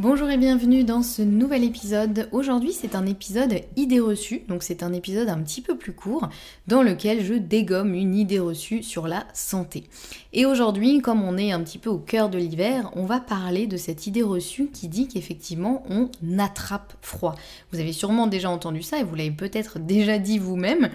Bonjour et bienvenue dans ce nouvel épisode. Aujourd'hui c'est un épisode idée reçue, donc c'est un épisode un petit peu plus court dans lequel je dégomme une idée reçue sur la santé. Et aujourd'hui, comme on est un petit peu au cœur de l'hiver, on va parler de cette idée reçue qui dit qu'effectivement on attrape froid. Vous avez sûrement déjà entendu ça et vous l'avez peut-être déjà dit vous-même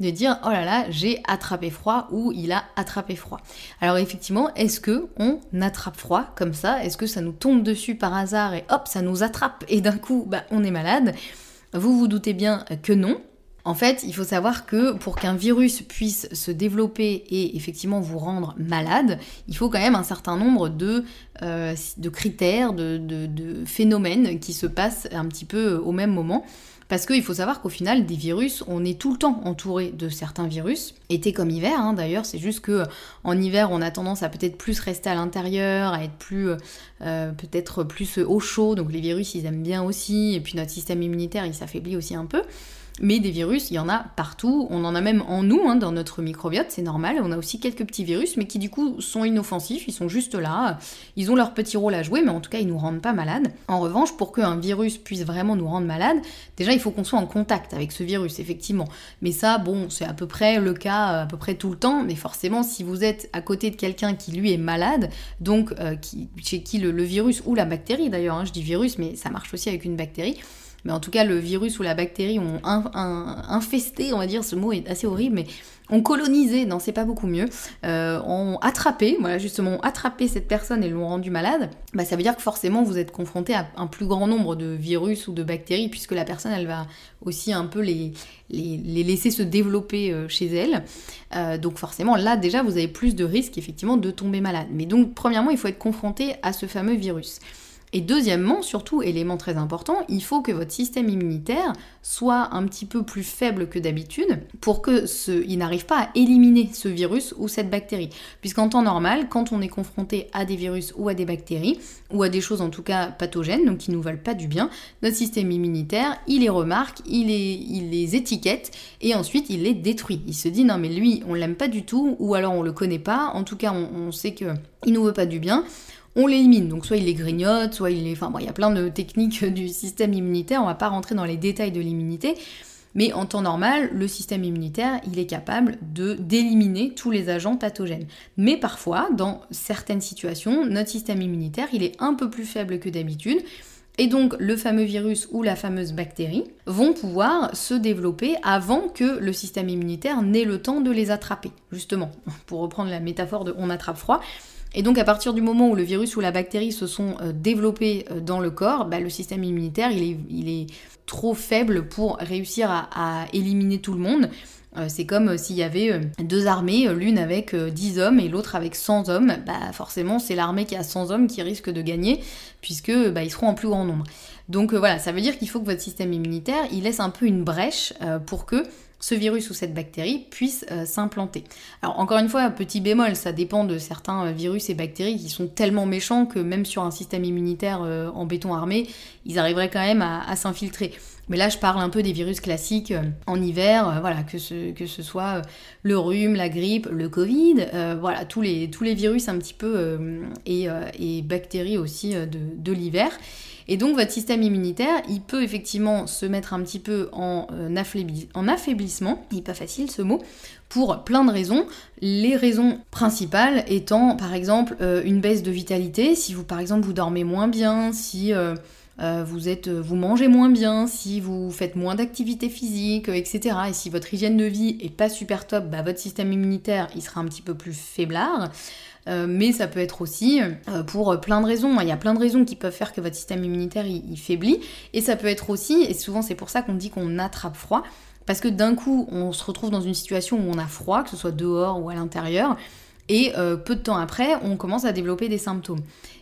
de dire oh là là j'ai attrapé froid ou il a attrapé froid. Alors effectivement, est-ce que on attrape froid comme ça? Est-ce que ça nous tombe dessus par hasard et hop ça nous attrape et d'un coup bah, on est malade? Vous vous doutez bien que non. En fait, il faut savoir que pour qu'un virus puisse se développer et effectivement vous rendre malade, il faut quand même un certain nombre de, euh, critères, de, phénomènes qui se passent un petit peu au même moment. Parce qu'il faut savoir qu'au final, des virus, on est tout le temps entouré de certains virus. Été comme hiver, hein, d'ailleurs, c'est juste que en hiver, on a tendance à peut-être plus rester à l'intérieur, à être plus, euh, peut-être plus au chaud. Donc les virus, ils aiment bien aussi. Et puis notre système immunitaire, il s'affaiblit aussi un peu. Mais des virus, il y en a partout. On en a même en nous, hein, dans notre microbiote, c'est normal. On a aussi quelques petits virus, mais qui du coup sont inoffensifs. Ils sont juste là. Ils ont leur petit rôle à jouer, mais en tout cas, ils nous rendent pas malades. En revanche, pour qu'un virus puisse vraiment nous rendre malades, déjà, il faut qu'on soit en contact avec ce virus, effectivement. Mais ça, bon, c'est à peu près le cas euh, à peu près tout le temps. Mais forcément, si vous êtes à côté de quelqu'un qui lui est malade, donc euh, chez qui le, virus ou la bactérie d'ailleurs, hein, je dis virus, mais ça marche aussi avec une bactérie mais en tout cas le virus ou la bactérie ont infesté, on va dire, ce mot est assez horrible, mais ont colonisé, non c'est pas beaucoup mieux, euh, ont attrapé, voilà justement, ont attrapé cette personne et l'ont rendue malade, bah ça veut dire que forcément vous êtes confronté à un plus grand nombre de virus ou de bactéries puisque la personne elle va aussi un peu les, laisser se développer euh, chez elle. Euh, donc forcément là déjà vous avez plus de risques effectivement de tomber malade. Mais donc premièrement il faut être confronté à ce fameux virus. Et deuxièmement, surtout, élément très important, il faut que votre système immunitaire soit un petit peu plus faible que d'habitude pour que ce, il n'arrive pas à éliminer ce virus ou cette bactérie. Puisqu'en temps normal, quand on est confronté à des virus ou à des bactéries, ou à des choses en tout cas pathogènes, donc qui nous veulent pas du bien, notre système immunitaire, il les remarque, il les, étiquette et ensuite il les détruit. Il se dit non mais lui, on l'aime pas du tout, ou alors on le connaît pas, en tout cas on, on sait que il nous veut pas du bien on l'élimine. Donc soit il les grignote, soit il les... Enfin bon, il y a plein de techniques du système immunitaire, on va pas rentrer dans les détails de l'immunité, mais en temps normal, le système immunitaire, il est capable de d'éliminer tous les agents pathogènes. Mais parfois, dans certaines situations, notre système immunitaire, il est un peu plus faible que d'habitude. Et donc le fameux virus ou la fameuse bactérie vont pouvoir se développer avant que le système immunitaire n'ait le temps de les attraper. Justement, pour reprendre la métaphore de on attrape froid, Et donc à partir du moment où le virus ou la bactérie se sont euh, développés euh, dans le corps, bah, le système immunitaire il est, trop faible pour réussir à, éliminer tout le monde. Euh, c'est comme s'il y avait deux armées, l'une avec 10 hommes et l'autre avec 100 hommes. Bah forcément, c'est l'armée qui a 100 hommes qui risque de gagner puisque bah, ils seront en plus grand nombre. Donc voilà, ça veut dire qu'il faut que votre système immunitaire, il laisse un peu une brèche pour que ce virus ou cette bactérie puisse euh, s'implanter. Alors encore une fois, petit bémol, ça dépend de certains euh, virus et bactéries qui sont tellement méchants que même sur un système immunitaire euh, en béton armé, ils arriveraient quand même à, s'infiltrer. Mais là, je parle un peu des virus classiques en hiver, voilà, que ce, soit le rhume, la grippe, le Covid, voilà, tous les, virus un petit peu et, bactéries aussi de, l'hiver. Et donc votre système immunitaire, il peut effectivement se mettre un petit peu en, euh, en affaiblissement, il n'est pas facile ce mot, pour plein de raisons. Les raisons principales étant par exemple euh, une baisse de vitalité, si vous par exemple vous dormez moins bien, si euh, vous, êtes, vous mangez moins bien, si vous faites moins d'activité physique, etc. Et si votre hygiène de vie est pas super top, bah, votre système immunitaire il sera un petit peu plus faiblard. Euh, mais ça peut être aussi euh, pour plein de raisons. Il y a plein de raisons qui peuvent faire que votre système immunitaire il, faiblit, et ça peut être aussi, et souvent c'est pour ça qu'on dit qu'on attrape froid, parce que d'un coup on se retrouve dans une situation où on a froid, que ce soit dehors ou à l'intérieur, et euh, peu de temps après on commence à développer des symptômes.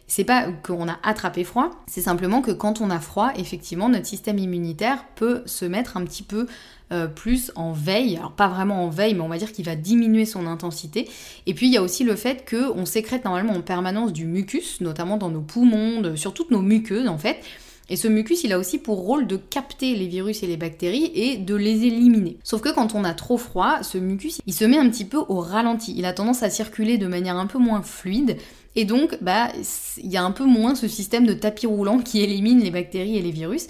C'est pas qu'on a attrapé froid, c'est simplement que quand on a froid, effectivement, notre système immunitaire peut se mettre un petit peu euh, plus en veille. Alors pas vraiment en veille, mais on va dire qu'il va diminuer son intensité. Et puis il y a aussi le fait qu'on sécrète normalement en permanence du mucus, notamment dans nos poumons, sur toutes nos muqueuses en fait. Et ce mucus, il a aussi pour rôle de capter les virus et les bactéries et de les éliminer. Sauf que quand on a trop froid, ce mucus, il se met un petit peu au ralenti. Il a tendance à circuler de manière un peu moins fluide. Et donc, bah, il y a un peu moins ce système de tapis roulant qui élimine les bactéries et les virus.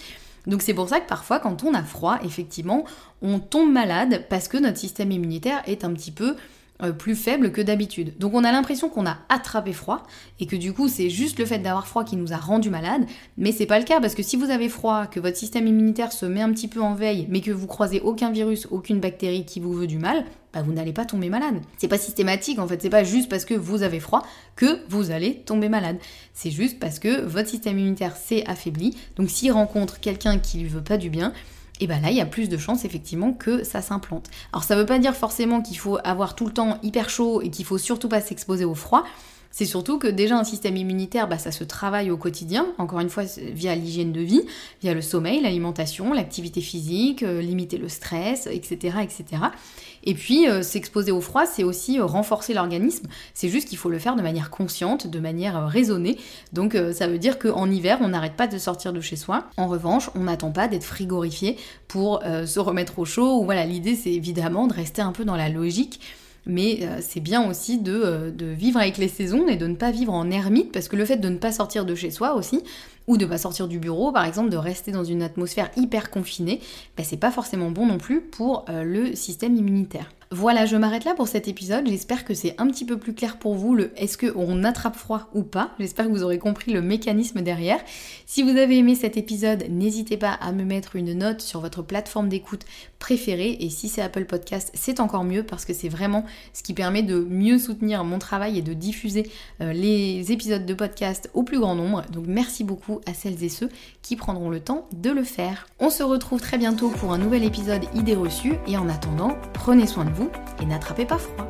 Donc c'est pour ça que parfois, quand on a froid, effectivement, on tombe malade parce que notre système immunitaire est un petit peu euh, plus faible que d'habitude. Donc on a l'impression qu'on a attrapé froid et que du coup c'est juste le fait d'avoir froid qui nous a rendu malade, mais c'est pas le cas parce que si vous avez froid, que votre système immunitaire se met un petit peu en veille, mais que vous croisez aucun virus, aucune bactérie qui vous veut du mal, bah vous n'allez pas tomber malade. C'est pas systématique en fait, c'est pas juste parce que vous avez froid que vous allez tomber malade. C'est juste parce que votre système immunitaire s'est affaibli. Donc s'il rencontre quelqu'un qui lui veut pas du bien, et bien là, il y a plus de chances effectivement que ça s'implante. Alors ça veut pas dire forcément qu'il faut avoir tout le temps hyper chaud et qu'il faut surtout pas s'exposer au froid. C'est surtout que déjà un système immunitaire, bah, ça se travaille au quotidien, encore une fois via l'hygiène de vie, via le sommeil, l'alimentation, l'activité physique, euh, limiter le stress, etc. etc. Et puis euh, s'exposer au froid, c'est aussi euh, renforcer l'organisme, c'est juste qu'il faut le faire de manière consciente, de manière raisonnée. Donc ça veut dire qu'en hiver, on n'arrête pas de sortir de chez soi. En revanche, on n'attend pas d'être frigorifié pour se remettre au chaud. Ou voilà, l'idée c'est évidemment de rester un peu dans la logique mais euh, c'est bien aussi euh, de, vivre avec les saisons et de ne pas vivre en ermite, parce que le fait de ne pas sortir de chez soi aussi, ou de ne pas sortir du bureau, par exemple, de rester dans une atmosphère hyper confinée, ben, c'est pas forcément bon non plus pour euh, le système immunitaire. Voilà, je m'arrête là pour cet épisode. J'espère que c'est un petit peu plus clair pour vous le est-ce qu'on attrape froid ou pas. J'espère que vous aurez compris le mécanisme derrière. Si vous avez aimé cet épisode, n'hésitez pas à me mettre une note sur votre plateforme d'écoute préférée. Et si c'est Apple Podcast, c'est encore mieux parce que c'est vraiment ce qui permet de mieux soutenir mon travail et de diffuser euh, les épisodes de podcast au plus grand nombre. Donc merci beaucoup à celles et ceux qui prendront le temps de le faire. On se retrouve très bientôt pour un nouvel épisode idées reçues et en attendant, prenez soin de et n'attrapez pas froid.